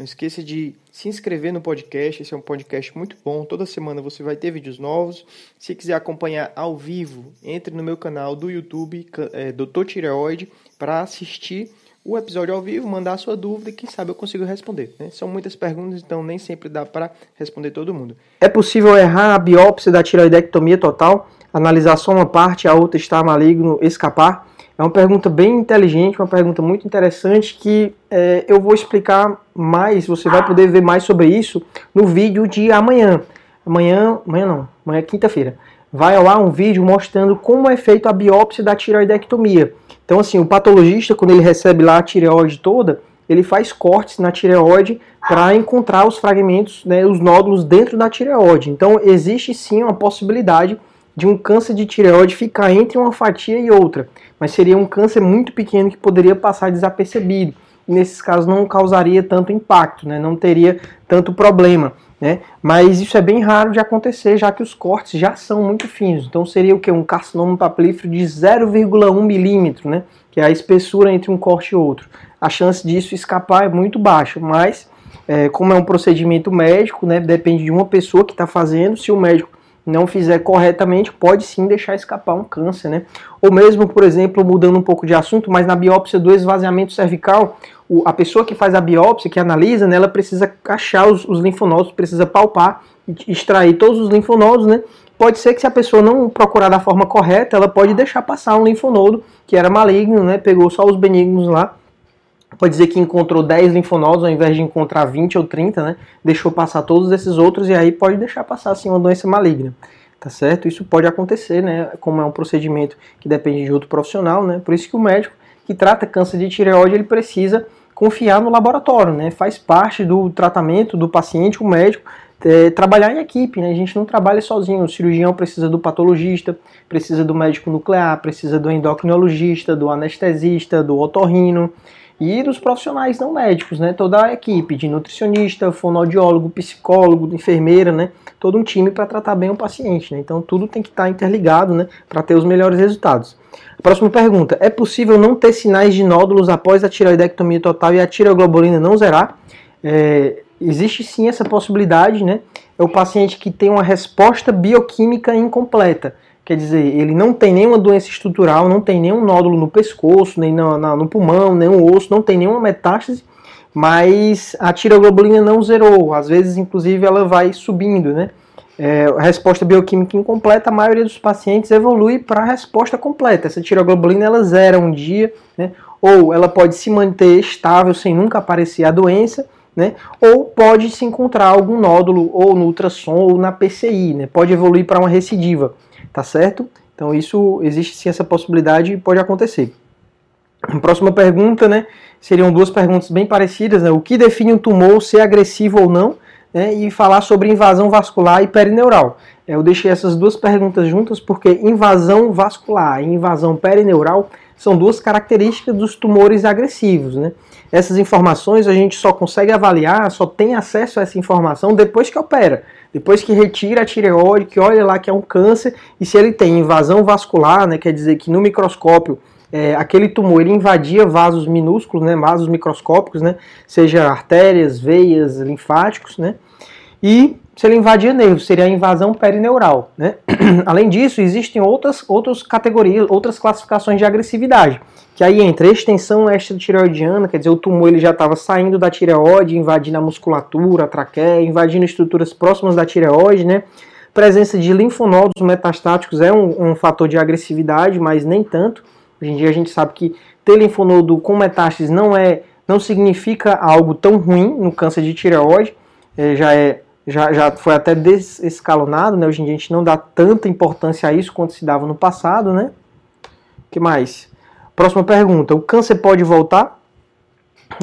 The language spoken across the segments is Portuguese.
Não esqueça de se inscrever no podcast, esse é um podcast muito bom. Toda semana você vai ter vídeos novos. Se quiser acompanhar ao vivo, entre no meu canal do YouTube, é, Dr. Tireoide, para assistir o episódio ao vivo, mandar a sua dúvida e quem sabe eu consigo responder. Né? São muitas perguntas, então nem sempre dá para responder todo mundo. É possível errar a biópsia da tireoidectomia total? Analisar só uma parte, a outra está maligno, escapar? É uma pergunta bem inteligente, uma pergunta muito interessante que é, eu vou explicar mais, você vai poder ver mais sobre isso no vídeo de amanhã. Amanhã, amanhã não, amanhã é quinta-feira. Vai lá um vídeo mostrando como é feita a biópsia da tireoidectomia. Então, assim, o patologista, quando ele recebe lá a tireoide toda, ele faz cortes na tireoide para encontrar os fragmentos, né, os nódulos dentro da tireoide. Então, existe sim uma possibilidade de um câncer de tireoide ficar entre uma fatia e outra, mas seria um câncer muito pequeno que poderia passar desapercebido. E nesses casos não causaria tanto impacto, né? não teria tanto problema. Né? Mas isso é bem raro de acontecer, já que os cortes já são muito finos. Então seria o que? Um carcinoma papilífero de 0,1 milímetro, né? que é a espessura entre um corte e outro. A chance disso escapar é muito baixa, mas é, como é um procedimento médico, né, depende de uma pessoa que está fazendo, se o médico não fizer corretamente, pode sim deixar escapar um câncer, né? Ou mesmo, por exemplo, mudando um pouco de assunto, mas na biópsia do esvaziamento cervical, a pessoa que faz a biópsia, que analisa, né, ela precisa achar os, os linfonodos, precisa palpar, extrair todos os linfonodos, né? Pode ser que se a pessoa não procurar da forma correta, ela pode deixar passar um linfonodo que era maligno, né? Pegou só os benignos lá pode dizer que encontrou 10 linfonodos ao invés de encontrar 20 ou 30, né? Deixou passar todos esses outros e aí pode deixar passar assim uma doença maligna. Tá certo? Isso pode acontecer, né? Como é um procedimento que depende de outro profissional, né? Por isso que o médico que trata câncer de tireoide, ele precisa confiar no laboratório, né? Faz parte do tratamento do paciente, o médico é, trabalhar em equipe, né? A gente não trabalha sozinho. O cirurgião precisa do patologista, precisa do médico nuclear, precisa do endocrinologista, do anestesista, do otorrino e dos profissionais não médicos, né? Toda a equipe de nutricionista, fonoaudiólogo, psicólogo, enfermeira, né? Todo um time para tratar bem o paciente, né? Então tudo tem que estar tá interligado, né? Para ter os melhores resultados. próxima pergunta: é possível não ter sinais de nódulos após a tireoidectomia total e a tireoglobulina não zerar? É, existe sim essa possibilidade, né? É o paciente que tem uma resposta bioquímica incompleta. Quer dizer, ele não tem nenhuma doença estrutural, não tem nenhum nódulo no pescoço, nem no, no pulmão, nenhum osso, não tem nenhuma metástase, mas a tiroglobulina não zerou. Às vezes, inclusive, ela vai subindo, né? É, resposta bioquímica incompleta, a maioria dos pacientes evolui para a resposta completa. Essa tiroglobulina ela zera um dia, né? ou ela pode se manter estável sem nunca aparecer a doença, né? ou pode se encontrar algum nódulo ou no ultrassom ou na PCI, né? pode evoluir para uma recidiva tá certo? Então isso existe sim essa possibilidade e pode acontecer. A próxima pergunta, né? Seriam duas perguntas bem parecidas, né? O que define um tumor ser agressivo ou não? Né, e falar sobre invasão vascular e perineural. É, eu deixei essas duas perguntas juntas porque invasão vascular e invasão perineural são duas características dos tumores agressivos. Né? Essas informações a gente só consegue avaliar, só tem acesso a essa informação depois que opera. Depois que retira a tireoide, que olha lá que é um câncer, e se ele tem invasão vascular, né, quer dizer que no microscópio é, aquele tumor ele invadia vasos minúsculos, né, vasos microscópicos, né, seja artérias, veias, linfáticos, né, e se ele invadia nervos, seria a invasão perineural. Né? Além disso, existem outras, outras categorias, outras classificações de agressividade, que aí entra extensão extratireoidiana, quer dizer, o tumor ele já estava saindo da tireoide, invadindo a musculatura, a traqueia, invadindo estruturas próximas da tireoide, né? Presença de linfonodos metastáticos é um, um fator de agressividade, mas nem tanto. Hoje em dia a gente sabe que ter linfonodo com metástases não é, não significa algo tão ruim no câncer de tireoide, é, já é já, já foi até desescalonado, né? Hoje em dia a gente não dá tanta importância a isso quanto se dava no passado, né? que mais? Próxima pergunta: o câncer pode voltar?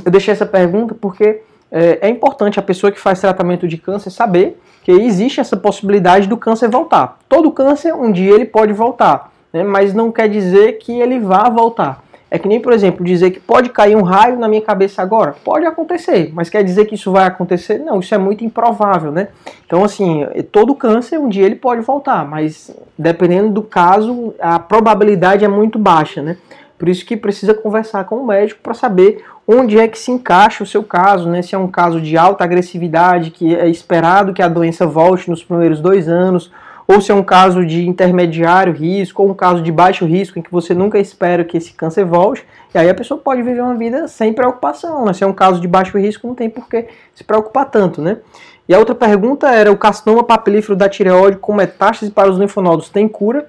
Eu deixei essa pergunta porque é, é importante a pessoa que faz tratamento de câncer saber Porque existe essa possibilidade do câncer voltar. Todo câncer, um dia ele pode voltar, né? mas não quer dizer que ele vá voltar. É que nem, por exemplo, dizer que pode cair um raio na minha cabeça agora. Pode acontecer, mas quer dizer que isso vai acontecer? Não, isso é muito improvável, né? Então, assim, todo câncer, um dia ele pode voltar, mas dependendo do caso, a probabilidade é muito baixa, né? Por isso que precisa conversar com o médico para saber onde é que se encaixa o seu caso, né? Se é um caso de alta agressividade, que é esperado que a doença volte nos primeiros dois anos, ou se é um caso de intermediário risco, ou um caso de baixo risco, em que você nunca espera que esse câncer volte, e aí a pessoa pode viver uma vida sem preocupação. Né? Se é um caso de baixo risco, não tem por que se preocupar tanto, né? E a outra pergunta era: o carcinoma papilífero da tireoide com metástase para os linfonodos tem cura?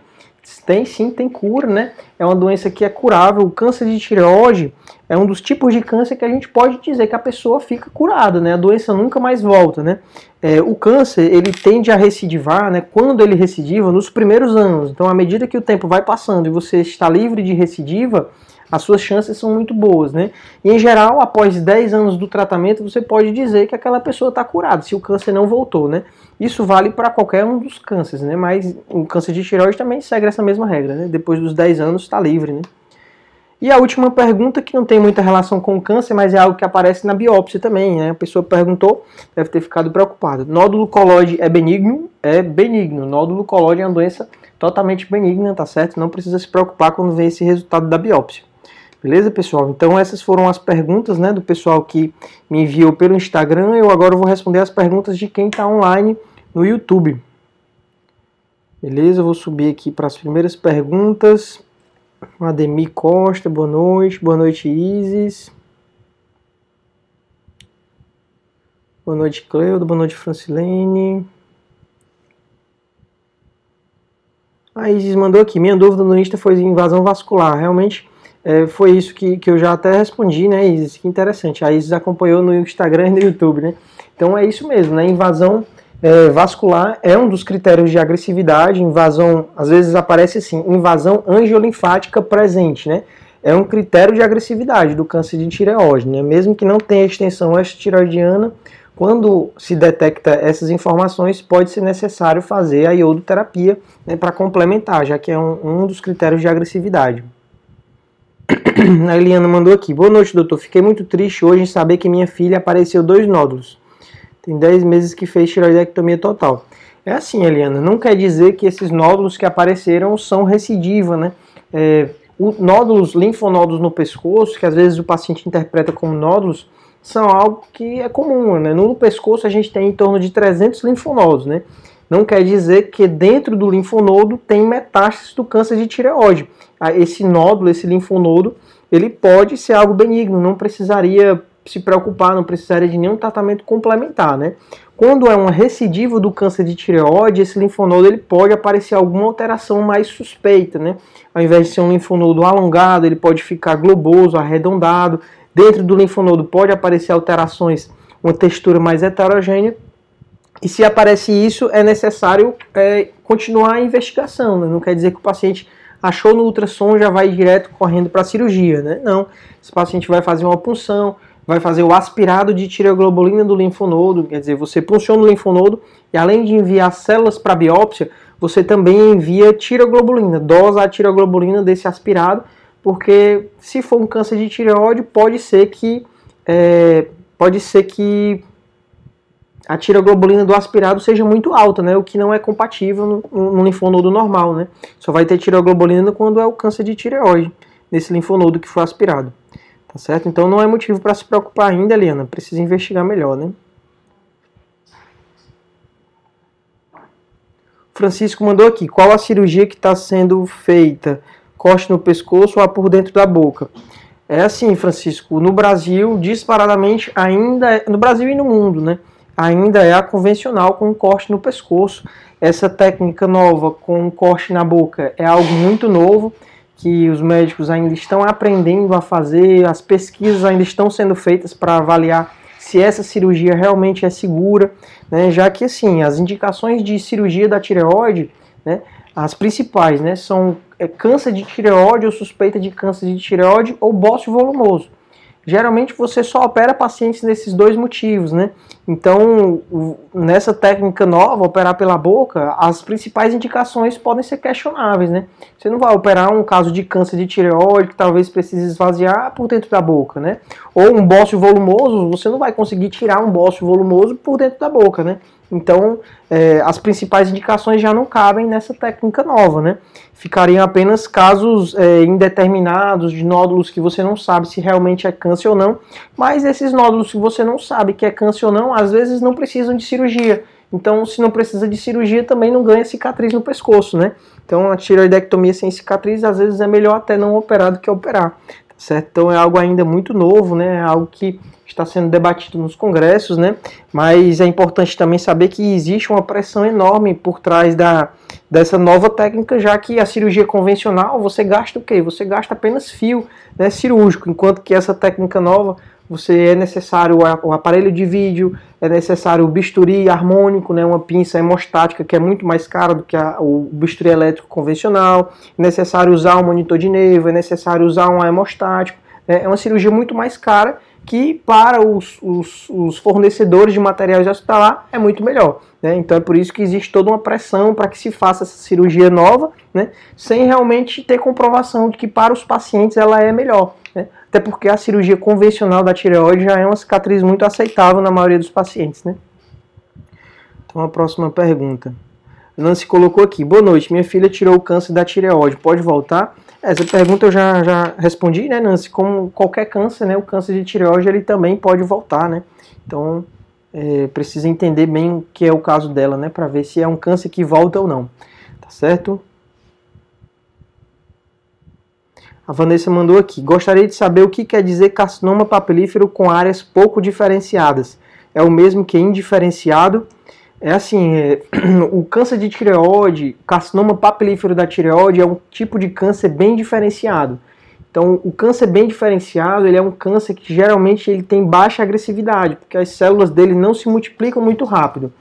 Tem sim, tem cura, né? É uma doença que é curável. O câncer de tireoide é um dos tipos de câncer que a gente pode dizer que a pessoa fica curada, né? A doença nunca mais volta, né? É, o câncer, ele tende a recidivar, né? Quando ele recidiva, nos primeiros anos. Então, à medida que o tempo vai passando e você está livre de recidiva, as suas chances são muito boas, né? E em geral, após 10 anos do tratamento, você pode dizer que aquela pessoa está curada, se o câncer não voltou, né? Isso vale para qualquer um dos cânceres, né? Mas o câncer de tireoide também segue essa mesma regra, né? Depois dos 10 anos está livre, né? E a última pergunta, que não tem muita relação com o câncer, mas é algo que aparece na biópsia também, né? A pessoa perguntou, deve ter ficado preocupada. Nódulo colóide é benigno? É benigno. Nódulo colóide é uma doença totalmente benigna, tá certo? Não precisa se preocupar quando vê esse resultado da biópsia. Beleza, pessoal? Então essas foram as perguntas né, do pessoal que me enviou pelo Instagram. Eu agora vou responder as perguntas de quem está online no YouTube. Beleza? Eu vou subir aqui para as primeiras perguntas. Ademir Costa, boa noite. Boa noite, Isis. Boa noite, Cleudo. Boa noite, Francilene. A Isis mandou aqui. Minha dúvida no Insta foi invasão vascular. Realmente é, foi isso que, que eu já até respondi, né, Isis? Que interessante. A Isis acompanhou no Instagram e no YouTube, né? Então é isso mesmo, né? Invasão é, vascular é um dos critérios de agressividade. Invasão, às vezes aparece assim, invasão angiolinfática presente, né? É um critério de agressividade do câncer de tireoide, né? Mesmo que não tenha extensão extratiroidiana, quando se detecta essas informações, pode ser necessário fazer a iodoterapia né, para complementar, já que é um, um dos critérios de agressividade. A Eliana mandou aqui. Boa noite, doutor. Fiquei muito triste hoje em saber que minha filha apareceu dois nódulos. Tem 10 meses que fez tiroidectomia total. É assim, Eliana, não quer dizer que esses nódulos que apareceram são recidiva, né? É, o, nódulos, linfonódulos no pescoço, que às vezes o paciente interpreta como nódulos, são algo que é comum, né? No pescoço a gente tem em torno de 300 linfonodos, né? Não quer dizer que dentro do linfonodo tem metástases do câncer de tireoide. Ah, esse nódulo, esse linfonodo, ele pode ser algo benigno, não precisaria se preocupar, não precisaria de nenhum tratamento complementar, né? Quando é uma recidiva do câncer de tireoide, esse linfonodo ele pode aparecer alguma alteração mais suspeita, né? Ao invés de ser um linfonodo alongado, ele pode ficar globoso, arredondado. Dentro do linfonodo pode aparecer alterações, uma textura mais heterogênea. E se aparece isso, é necessário é, continuar a investigação. Né? Não quer dizer que o paciente achou no ultrassom já vai direto correndo para a cirurgia, né? Não. Esse paciente vai fazer uma punção, vai fazer o aspirado de tireoglobulina do linfonodo, quer dizer, você punciona o linfonodo e além de enviar células para biópsia, você também envia tireoglobulina, dosa a tireoglobulina desse aspirado, porque se for um câncer de tireoide, pode ser que é, pode ser que a tiroglobulina do aspirado seja muito alta, né? O que não é compatível no, no linfonodo normal, né? Só vai ter tiroglobulina quando é o câncer de tireoide, nesse linfonodo que foi aspirado. Tá certo? Então não é motivo para se preocupar ainda, Eliana. Precisa investigar melhor, né? Francisco mandou aqui. Qual a cirurgia que está sendo feita? Corte no pescoço ou por dentro da boca? É assim, Francisco. No Brasil, disparadamente, ainda é, no Brasil e no mundo, né? ainda é a convencional com corte no pescoço. Essa técnica nova com corte na boca é algo muito novo que os médicos ainda estão aprendendo a fazer, as pesquisas ainda estão sendo feitas para avaliar se essa cirurgia realmente é segura, né, já que assim, as indicações de cirurgia da tireoide, né, as principais, né, são é, câncer de tireoide ou suspeita de câncer de tireoide ou bócio volumoso. geralmente você só opera pacientes nesses dois motivos, né? Então, nessa técnica nova, operar pela boca, as principais indicações podem ser questionáveis, né? Você não vai operar um caso de câncer de tireoide que talvez precise esvaziar por dentro da boca, né? Ou um bócio volumoso, você não vai conseguir tirar um bócio volumoso por dentro da boca, né? Então, é, as principais indicações já não cabem nessa técnica nova, né? Ficariam apenas casos é, indeterminados de nódulos que você não sabe se realmente é câncer ou não, mas esses nódulos que você não sabe que é câncer ou não, às vezes não precisam de cirurgia. Então, se não precisa de cirurgia, também não ganha cicatriz no pescoço, né? Então, a tiroidectomia sem cicatriz, às vezes é melhor até não operar do que operar, tá certo? Então, é algo ainda muito novo, né? É algo que está sendo debatido nos congressos, né? Mas é importante também saber que existe uma pressão enorme por trás da, dessa nova técnica, já que a cirurgia convencional você gasta o quê? Você gasta apenas fio né, cirúrgico, enquanto que essa técnica nova você é necessário o aparelho de vídeo, é necessário o bisturi harmônico, né, uma pinça hemostática que é muito mais cara do que a, o bisturi elétrico convencional, é necessário usar um monitor de nervo, é necessário usar um hemostático, né, é uma cirurgia muito mais cara que para os, os, os fornecedores de materiais hospitalar é muito melhor. Né? Então é por isso que existe toda uma pressão para que se faça essa cirurgia nova, né? sem realmente ter comprovação de que para os pacientes ela é melhor. Né? Até porque a cirurgia convencional da tireoide já é uma cicatriz muito aceitável na maioria dos pacientes. Né? Então a próxima pergunta. Nancy colocou aqui: Boa noite, minha filha tirou o câncer da tireoide, pode voltar? Essa pergunta eu já, já respondi, né, Nancy? Como qualquer câncer, né, o câncer de tireoide ele também pode voltar, né? Então, é, precisa entender bem o que é o caso dela, né, para ver se é um câncer que volta ou não, tá certo? A Vanessa mandou aqui: Gostaria de saber o que quer dizer carcinoma papilífero com áreas pouco diferenciadas. É o mesmo que indiferenciado? É assim, é, o câncer de tireoide, carcinoma papilífero da tireoide é um tipo de câncer bem diferenciado. Então, o câncer bem diferenciado, ele é um câncer que geralmente ele tem baixa agressividade, porque as células dele não se multiplicam muito rápido.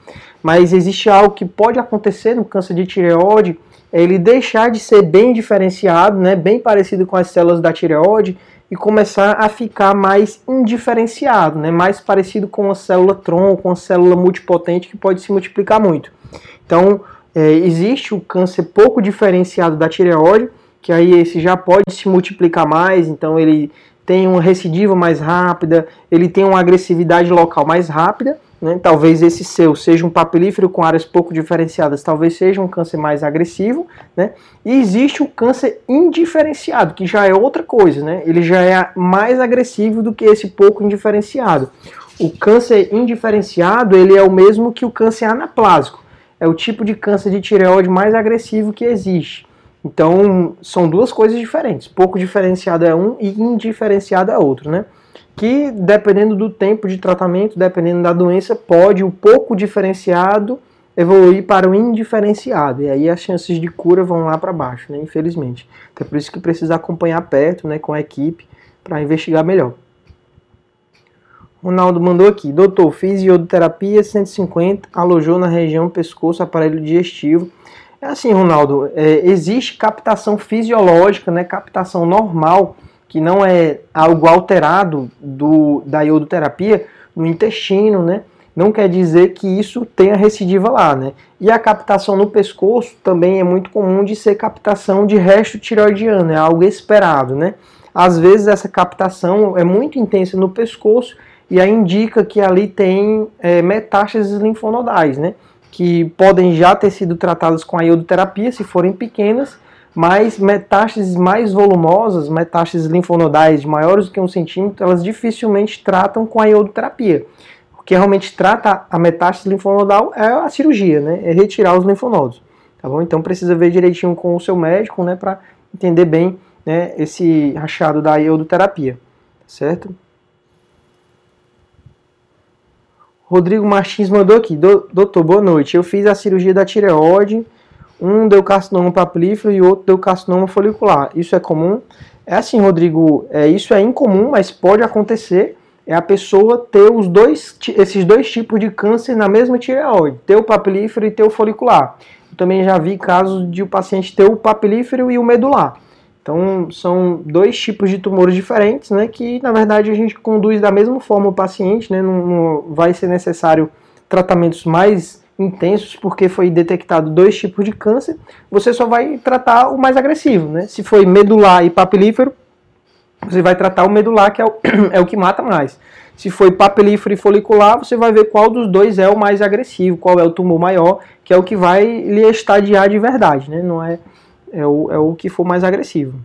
Mas existe algo que pode acontecer no câncer de tireoide, ele deixar de ser bem diferenciado, né, bem parecido com as células da tireoide, e começar a ficar mais indiferenciado, né? mais parecido com uma célula tronco, com uma célula multipotente que pode se multiplicar muito. Então, é, existe o câncer pouco diferenciado da tireoide, que aí esse já pode se multiplicar mais, então ele tem uma recidiva mais rápida, ele tem uma agressividade local mais rápida, né? Talvez esse seu seja um papilífero com áreas pouco diferenciadas, talvez seja um câncer mais agressivo. Né? E existe o câncer indiferenciado, que já é outra coisa, né? ele já é mais agressivo do que esse pouco indiferenciado. O câncer indiferenciado ele é o mesmo que o câncer anaplásico, é o tipo de câncer de tireoide mais agressivo que existe. Então, são duas coisas diferentes. Pouco diferenciado é um e indiferenciado é outro, né? Que dependendo do tempo de tratamento, dependendo da doença, pode o pouco diferenciado evoluir para o indiferenciado. E aí as chances de cura vão lá para baixo, né, infelizmente. Então é por isso que precisa acompanhar perto, né, com a equipe, para investigar melhor. Ronaldo mandou aqui, doutor, fiz iodoterapia 150, alojou na região pescoço, aparelho digestivo. É assim, Ronaldo, é, existe captação fisiológica, né, captação normal que não é algo alterado do, da iodoterapia no intestino, né? Não quer dizer que isso tenha recidiva lá, né? E a captação no pescoço também é muito comum de ser captação de resto tiroidiano, é algo esperado, né? Às vezes essa captação é muito intensa no pescoço e aí indica que ali tem é, metástases linfonodais, né? Que podem já ter sido tratadas com a iodoterapia se forem pequenas mas metástases mais volumosas, metástases linfonodais maiores do que um centímetro, elas dificilmente tratam com a iodoterapia. O que realmente trata a metástase linfonodal é a cirurgia, né? É retirar os linfonodos. Tá bom? Então precisa ver direitinho com o seu médico, né, para entender bem, né, esse rachado da iodoterapia, certo? Rodrigo Martins mandou aqui, doutor, boa noite. Eu fiz a cirurgia da tireoide um deu carcinoma papilífero e outro deu carcinoma folicular. Isso é comum? É assim, Rodrigo, é, isso é incomum, mas pode acontecer. É a pessoa ter os dois, esses dois tipos de câncer na mesma tireoide, ter o papilífero e ter o folicular. Eu também já vi casos de o paciente ter o papilífero e o medular. Então, são dois tipos de tumores diferentes, né, que na verdade a gente conduz da mesma forma o paciente, né, não, não vai ser necessário tratamentos mais intensos, porque foi detectado dois tipos de câncer, você só vai tratar o mais agressivo, né? Se foi medular e papilífero, você vai tratar o medular, que é o, é o que mata mais. Se foi papilífero e folicular, você vai ver qual dos dois é o mais agressivo, qual é o tumor maior, que é o que vai lhe estadiar de verdade, né? Não é, é, o, é o que for mais agressivo.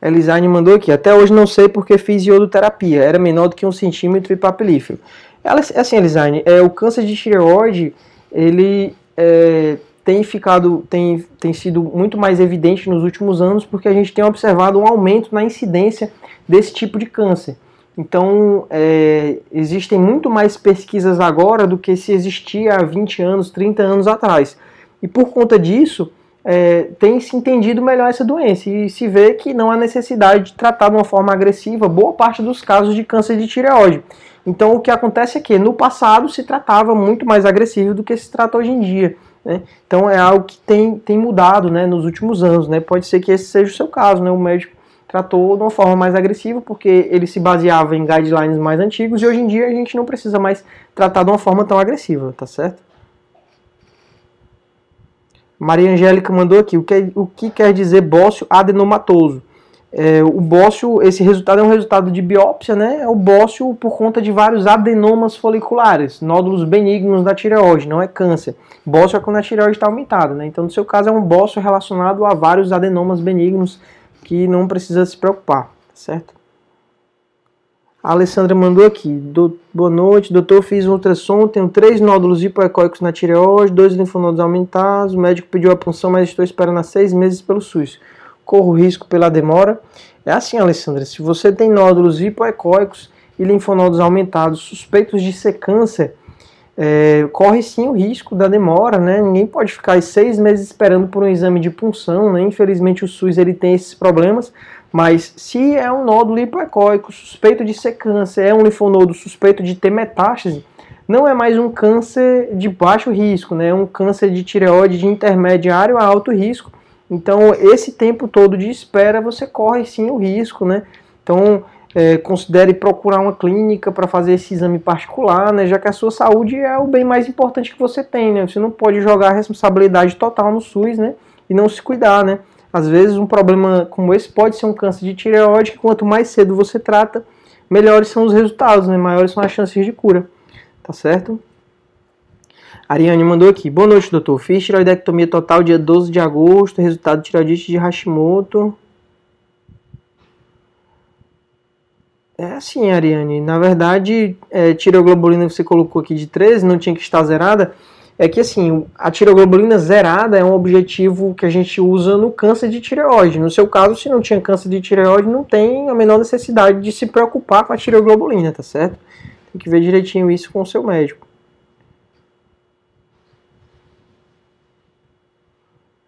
Elisane mandou aqui. Até hoje não sei porque fiz iodoterapia. Era menor do que um centímetro e papilífero. Ela, assim, Elisane, é, o câncer de tireoide, ele é, tem ficado, tem, tem sido muito mais evidente nos últimos anos porque a gente tem observado um aumento na incidência desse tipo de câncer. Então, é, existem muito mais pesquisas agora do que se existia há 20 anos, 30 anos atrás. E por conta disso, é, tem se entendido melhor essa doença e se vê que não há necessidade de tratar de uma forma agressiva boa parte dos casos de câncer de tireoide. Então o que acontece é que no passado se tratava muito mais agressivo do que se trata hoje em dia. Né? Então é algo que tem, tem mudado né, nos últimos anos. Né? Pode ser que esse seja o seu caso. Né? O médico tratou de uma forma mais agressiva porque ele se baseava em guidelines mais antigos e hoje em dia a gente não precisa mais tratar de uma forma tão agressiva, tá certo? Maria Angélica mandou aqui, o que, o que quer dizer bócio adenomatoso? É, o bócio, esse resultado é um resultado de biópsia, né? É o bócio por conta de vários adenomas foliculares, nódulos benignos da tireoide, não é câncer. Bócio é quando a tireoide está aumentada, né? Então, no seu caso, é um bócio relacionado a vários adenomas benignos que não precisa se preocupar, certo? A Alessandra mandou aqui. Do, boa noite, doutor. Fiz um ultrassom, tenho três nódulos hipoecóicos na tireoide, dois linfonodos aumentados. O médico pediu a punção, mas estou esperando há seis meses pelo SUS. Corro risco pela demora. É assim, Alessandra. Se você tem nódulos hipoecóicos e linfonodos aumentados suspeitos de ser câncer, é, corre sim o risco da demora, né? Ninguém pode ficar seis meses esperando por um exame de punção, né? Infelizmente o SUS ele tem esses problemas. Mas se é um nódulo hipoecóico suspeito de ser câncer, é um linfonodo suspeito de ter metástase, não é mais um câncer de baixo risco, né? É um câncer de tireoide de intermediário a alto risco. Então, esse tempo todo de espera, você corre sim o risco, né? Então, é, considere procurar uma clínica para fazer esse exame particular, né? Já que a sua saúde é o bem mais importante que você tem, né? Você não pode jogar a responsabilidade total no SUS, né? E não se cuidar, né? Às vezes um problema como esse pode ser um câncer de tireoide, que quanto mais cedo você trata, melhores são os resultados, né? maiores são as chances de cura. Tá certo? Ariane mandou aqui. Boa noite, doutor. Fiz tireoidectomia total dia 12 de agosto, resultado de tireoidite de Hashimoto. É assim, Ariane. Na verdade, é, tireoglobulina que você colocou aqui de 13 não tinha que estar zerada é que assim, a tireoglobulina zerada é um objetivo que a gente usa no câncer de tireoide. No seu caso, se não tinha câncer de tireoide, não tem a menor necessidade de se preocupar com a tireoglobulina, tá certo? Tem que ver direitinho isso com o seu médico.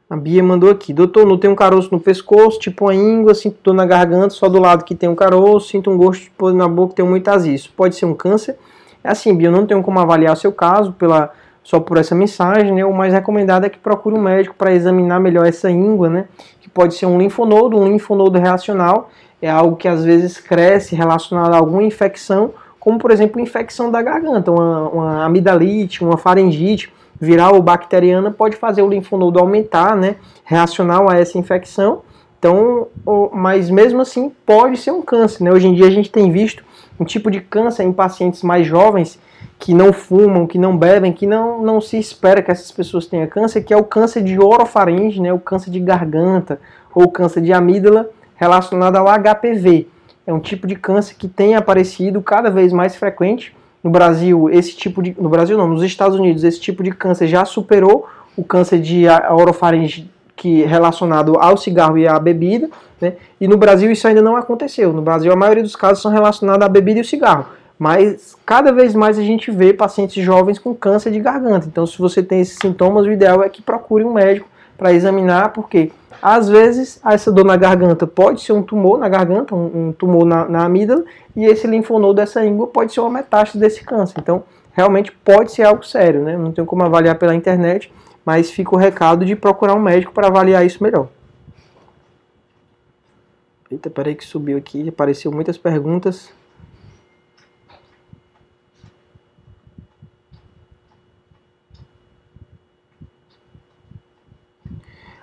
A Bia mandou aqui. Doutor, não tem um caroço no pescoço, tipo uma íngua, sinto dor na garganta, só do lado que tem um caroço, sinto um gosto de na boca, tem muito azia. Isso pode ser um câncer? É assim, Bia, eu não tenho como avaliar o seu caso pela só por essa mensagem, né, o mais recomendado é que procure um médico para examinar melhor essa íngua, né, que pode ser um linfonodo, um linfonodo reacional, é algo que às vezes cresce relacionado a alguma infecção, como por exemplo infecção da garganta, uma, uma amidalite, uma faringite viral ou bacteriana pode fazer o linfonodo aumentar, né, reacional a essa infecção. Então, mas mesmo assim pode ser um câncer, né? Hoje em dia a gente tem visto um tipo de câncer em pacientes mais jovens que não fumam, que não bebem, que não, não se espera que essas pessoas tenham câncer, que é o câncer de orofaringe, né, o câncer de garganta ou câncer de amígdala relacionado ao HPV. É um tipo de câncer que tem aparecido cada vez mais frequente. No Brasil, esse tipo de no Brasil não, nos Estados Unidos, esse tipo de câncer já superou o câncer de orofaringe que relacionado ao cigarro e à bebida, né? E no Brasil isso ainda não aconteceu. No Brasil a maioria dos casos são relacionados à bebida e ao cigarro. Mas cada vez mais a gente vê pacientes jovens com câncer de garganta. Então, se você tem esses sintomas, o ideal é que procure um médico para examinar, porque às vezes essa dor na garganta pode ser um tumor na garganta, um, um tumor na, na, amígdala, e esse linfonodo dessa íngua pode ser uma metástase desse câncer. Então, realmente pode ser algo sério, né? Não tem como avaliar pela internet, mas fica o recado de procurar um médico para avaliar isso melhor. Eita, peraí que subiu aqui, apareceu muitas perguntas.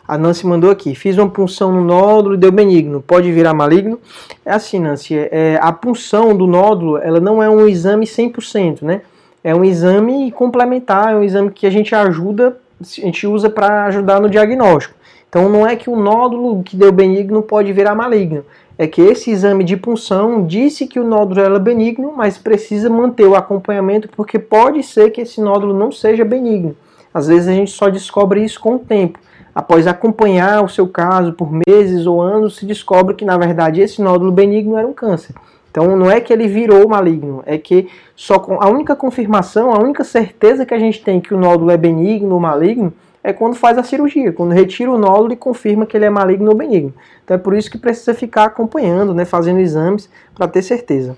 A Nancy mandou aqui, fiz uma punção no nódulo e deu benigno, pode virar maligno? É assim, Nancy, é, a punção do nódulo, ela não é um exame 100%, né? É um exame complementar, é um exame que a gente ajuda, a gente usa para ajudar no diagnóstico. Então não é que o nódulo que deu benigno pode virar maligno, é que esse exame de punção disse que o nódulo era benigno, mas precisa manter o acompanhamento porque pode ser que esse nódulo não seja benigno. Às vezes a gente só descobre isso com o tempo após acompanhar o seu caso por meses ou anos, se descobre que na verdade esse nódulo benigno era um câncer. Então não é que ele virou maligno, é que só com a única confirmação, a única certeza que a gente tem que o nódulo é benigno ou maligno é quando faz a cirurgia, quando retira o nódulo e confirma que ele é maligno ou benigno. Então é por isso que precisa ficar acompanhando, né, fazendo exames para ter certeza.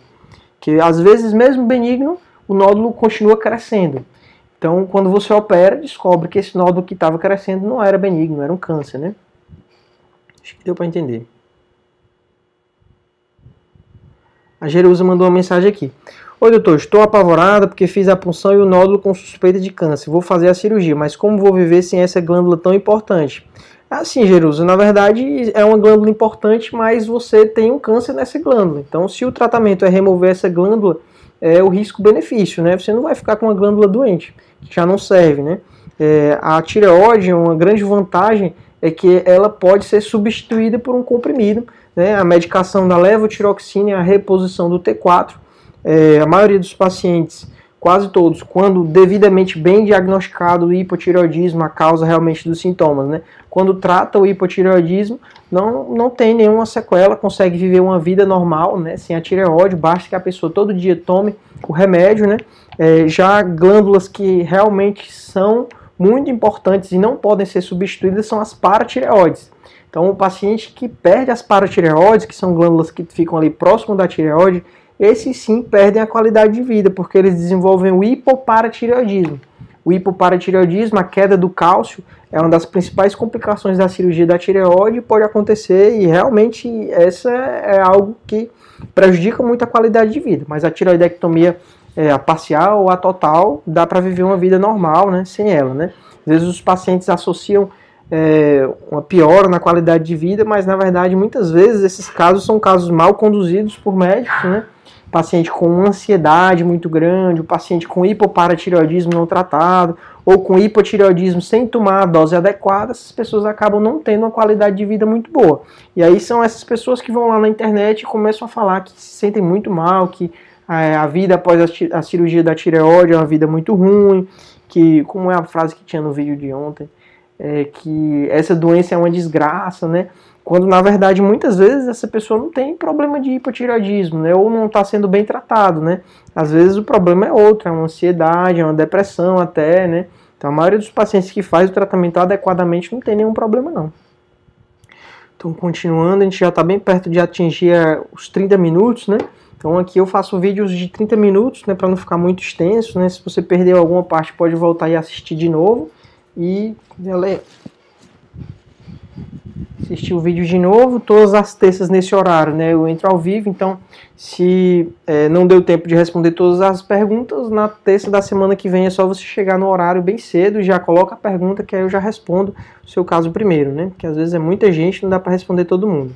Que às vezes mesmo benigno, o nódulo continua crescendo. Então, quando você opera, descobre que esse nódulo que estava crescendo não era benigno, era um câncer, né? Acho que deu para entender. A Jerusa mandou uma mensagem aqui. Oi, doutor, estou apavorada porque fiz a punção e o nódulo com suspeita de câncer. Vou fazer a cirurgia, mas como vou viver sem essa glândula tão importante? Assim, Jerusa, na verdade é uma glândula importante, mas você tem um câncer nessa glândula. Então, se o tratamento é remover essa glândula, é o risco-benefício, né? Você não vai ficar com uma glândula doente já não serve, né? É, a tireoide, uma grande vantagem é que ela pode ser substituída por um comprimido, né? A medicação da levotiroxina e a reposição do T4. É, a maioria dos pacientes, quase todos, quando devidamente bem diagnosticado o hipotireoidismo, a causa realmente dos sintomas, né? Quando trata o hipotireoidismo, não, não tem nenhuma sequela, consegue viver uma vida normal, né? Sem a tireoide, basta que a pessoa todo dia tome o remédio, né? É, já glândulas que realmente são muito importantes e não podem ser substituídas são as paratireoides. Então, o paciente que perde as paratireoides, que são glândulas que ficam ali próximo da tireoide, esses sim perdem a qualidade de vida, porque eles desenvolvem o hipoparatireoidismo. O hipoparatireoidismo, a queda do cálcio, é uma das principais complicações da cirurgia da tireoide, pode acontecer e realmente essa é algo que prejudica muito a qualidade de vida. Mas a tireoidectomia é, a parcial ou a total, dá para viver uma vida normal, né, sem ela, né? Às vezes os pacientes associam é, uma piora na qualidade de vida, mas na verdade muitas vezes esses casos são casos mal conduzidos por médicos, né? Paciente com ansiedade muito grande, o paciente com hipoparatireoidismo não tratado, ou com hipotireoidismo sem tomar a dose adequada, essas pessoas acabam não tendo uma qualidade de vida muito boa. E aí são essas pessoas que vão lá na internet e começam a falar que se sentem muito mal, que a vida após a cirurgia da tireoide é uma vida muito ruim, que, como é a frase que tinha no vídeo de ontem, é que essa doença é uma desgraça, né? Quando na verdade muitas vezes essa pessoa não tem problema de hipotireoidismo, né? Ou não está sendo bem tratado, né? Às vezes o problema é outro, é uma ansiedade, é uma depressão até, né? Então a maioria dos pacientes que faz o tratamento adequadamente não tem nenhum problema não. Então continuando, a gente já está bem perto de atingir os 30 minutos, né? Então aqui eu faço vídeos de 30 minutos, né, para não ficar muito extenso, né? Se você perdeu alguma parte, pode voltar e assistir de novo e assistir o vídeo de novo, todas as terças nesse horário, né? Eu entro ao vivo, então se é, não deu tempo de responder todas as perguntas, na terça da semana que vem é só você chegar no horário bem cedo e já coloca a pergunta que aí eu já respondo o seu caso primeiro, né? Porque às vezes é muita gente, não dá para responder todo mundo.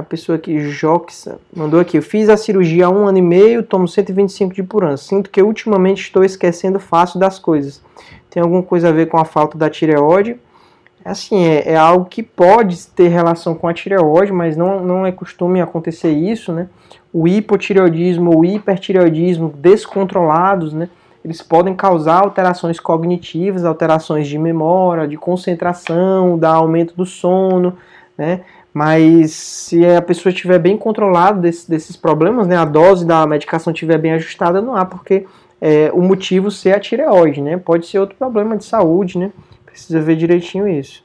A pessoa aqui, Joxa, mandou aqui. Eu fiz a cirurgia há um ano e meio, tomo 125 de puran. Sinto que ultimamente estou esquecendo fácil das coisas. Tem alguma coisa a ver com a falta da tireoide? É assim, é, é algo que pode ter relação com a tireoide, mas não, não é costume acontecer isso, né? O hipotireoidismo ou hipertireoidismo descontrolados, né? Eles podem causar alterações cognitivas, alterações de memória, de concentração, dar aumento do sono, né? Mas se a pessoa estiver bem controlada desse, desses problemas, né, a dose da medicação estiver bem ajustada, não há porque é, o motivo ser a tireoide, né? Pode ser outro problema de saúde, né? Precisa ver direitinho isso.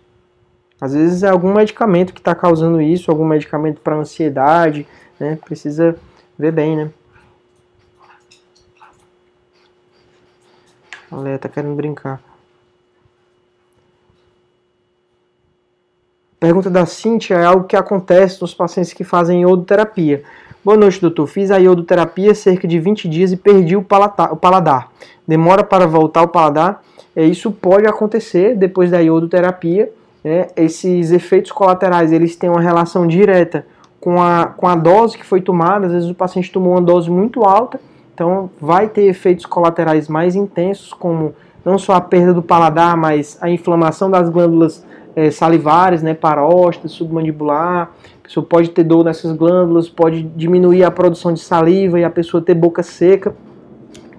Às vezes é algum medicamento que está causando isso, algum medicamento para ansiedade, né? Precisa ver bem, né? A Leia tá querendo brincar. Pergunta da Cíntia é algo que acontece nos pacientes que fazem iodoterapia. Boa noite, doutor. Fiz a iodoterapia cerca de 20 dias e perdi o paladar. Demora para voltar o paladar? É, isso pode acontecer depois da iodoterapia. Né? Esses efeitos colaterais eles têm uma relação direta com a, com a dose que foi tomada. Às vezes o paciente tomou uma dose muito alta, então vai ter efeitos colaterais mais intensos, como não só a perda do paladar, mas a inflamação das glândulas é, salivares, né, paróstita, submandibular. A pessoa pode ter dor nessas glândulas, pode diminuir a produção de saliva e a pessoa ter boca seca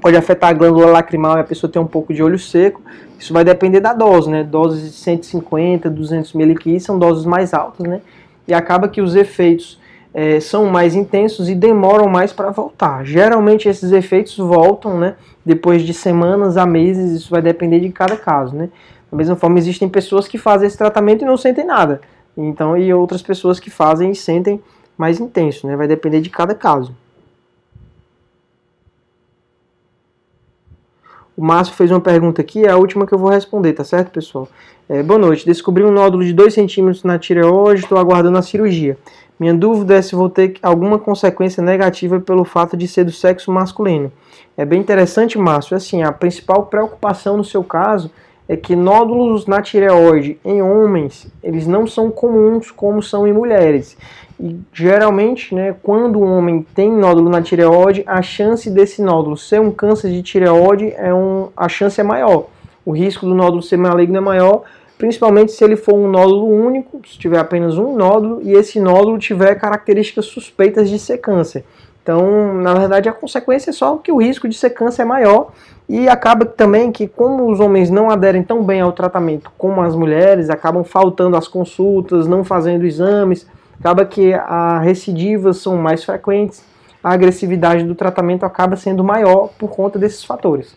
pode afetar a glândula lacrimal e a pessoa ter um pouco de olho seco. Isso vai depender da dose, né? Doses de 150, 200 ml são doses mais altas, né? E acaba que os efeitos é, são mais intensos e demoram mais para voltar. Geralmente esses efeitos voltam, né? Depois de semanas a meses, isso vai depender de cada caso, né? Da mesma forma, existem pessoas que fazem esse tratamento e não sentem nada. Então, e outras pessoas que fazem e sentem mais intenso, né? Vai depender de cada caso. O Márcio fez uma pergunta aqui, é a última que eu vou responder, tá certo, pessoal? É, boa noite. Descobri um nódulo de 2 centímetros na tireoide, estou aguardando a cirurgia. Minha dúvida é se vou ter alguma consequência negativa pelo fato de ser do sexo masculino. É bem interessante, Márcio. Assim, a principal preocupação no seu caso é que nódulos na tireoide em homens, eles não são comuns como são em mulheres. E geralmente, né, quando um homem tem nódulo na tireoide, a chance desse nódulo ser um câncer de tireoide é um, a chance é maior. O risco do nódulo ser maligno é maior, principalmente se ele for um nódulo único, se tiver apenas um nódulo e esse nódulo tiver características suspeitas de ser câncer. Então, na verdade, a consequência é só que o risco de ser câncer é maior e acaba também que, como os homens não aderem tão bem ao tratamento como as mulheres, acabam faltando às consultas, não fazendo exames, acaba que as recidivas são mais frequentes, a agressividade do tratamento acaba sendo maior por conta desses fatores.